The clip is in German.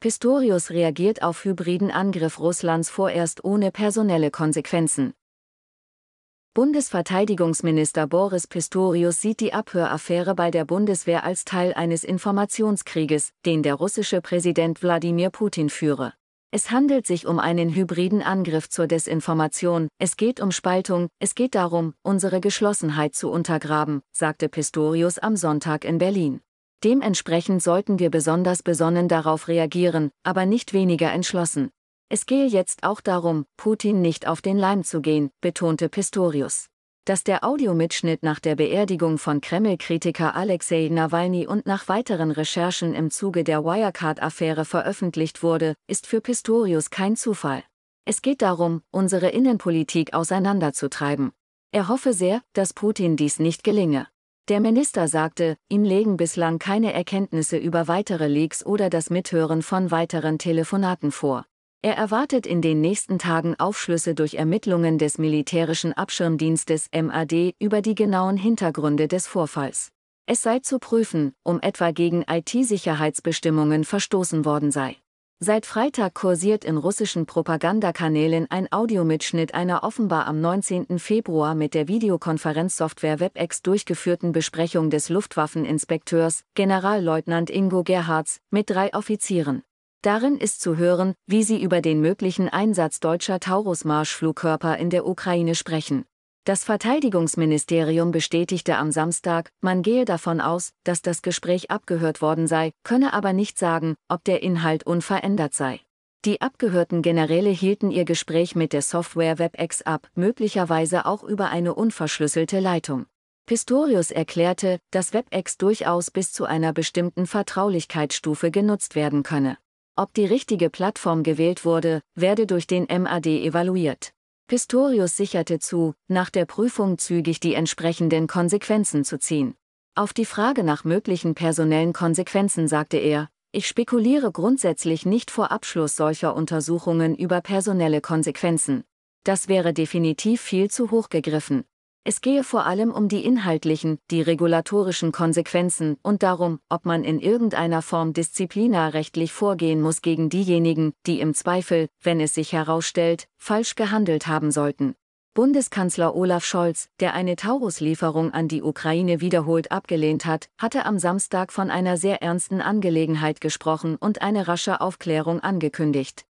Pistorius reagiert auf hybriden Angriff Russlands vorerst ohne personelle Konsequenzen. Bundesverteidigungsminister Boris Pistorius sieht die Abhöraffäre bei der Bundeswehr als Teil eines Informationskrieges, den der russische Präsident Wladimir Putin führe. Es handelt sich um einen hybriden Angriff zur Desinformation, es geht um Spaltung, es geht darum, unsere Geschlossenheit zu untergraben, sagte Pistorius am Sonntag in Berlin. Dementsprechend sollten wir besonders besonnen darauf reagieren, aber nicht weniger entschlossen. Es gehe jetzt auch darum, Putin nicht auf den Leim zu gehen, betonte Pistorius. Dass der Audiomitschnitt nach der Beerdigung von Kreml-Kritiker Alexei Nawalny und nach weiteren Recherchen im Zuge der Wirecard-Affäre veröffentlicht wurde, ist für Pistorius kein Zufall. Es geht darum, unsere Innenpolitik auseinanderzutreiben. Er hoffe sehr, dass Putin dies nicht gelinge. Der Minister sagte, ihm legen bislang keine Erkenntnisse über weitere Leaks oder das Mithören von weiteren Telefonaten vor. Er erwartet in den nächsten Tagen Aufschlüsse durch Ermittlungen des militärischen Abschirmdienstes MAD über die genauen Hintergründe des Vorfalls. Es sei zu prüfen, um etwa gegen IT-Sicherheitsbestimmungen verstoßen worden sei. Seit Freitag kursiert in russischen Propagandakanälen ein Audiomitschnitt einer offenbar am 19. Februar mit der Videokonferenzsoftware WebEx durchgeführten Besprechung des Luftwaffeninspekteurs, Generalleutnant Ingo Gerhards, mit drei Offizieren. Darin ist zu hören, wie sie über den möglichen Einsatz deutscher Taurus-Marschflugkörper in der Ukraine sprechen. Das Verteidigungsministerium bestätigte am Samstag, man gehe davon aus, dass das Gespräch abgehört worden sei, könne aber nicht sagen, ob der Inhalt unverändert sei. Die abgehörten Generäle hielten ihr Gespräch mit der Software WebEx ab, möglicherweise auch über eine unverschlüsselte Leitung. Pistorius erklärte, dass WebEx durchaus bis zu einer bestimmten Vertraulichkeitsstufe genutzt werden könne. Ob die richtige Plattform gewählt wurde, werde durch den MAD evaluiert. Pistorius sicherte zu, nach der Prüfung zügig die entsprechenden Konsequenzen zu ziehen. Auf die Frage nach möglichen personellen Konsequenzen sagte er, ich spekuliere grundsätzlich nicht vor Abschluss solcher Untersuchungen über personelle Konsequenzen. Das wäre definitiv viel zu hoch gegriffen. Es gehe vor allem um die inhaltlichen, die regulatorischen Konsequenzen und darum, ob man in irgendeiner Form disziplinarrechtlich vorgehen muss gegen diejenigen, die im Zweifel, wenn es sich herausstellt, falsch gehandelt haben sollten. Bundeskanzler Olaf Scholz, der eine Taurus-Lieferung an die Ukraine wiederholt abgelehnt hat, hatte am Samstag von einer sehr ernsten Angelegenheit gesprochen und eine rasche Aufklärung angekündigt.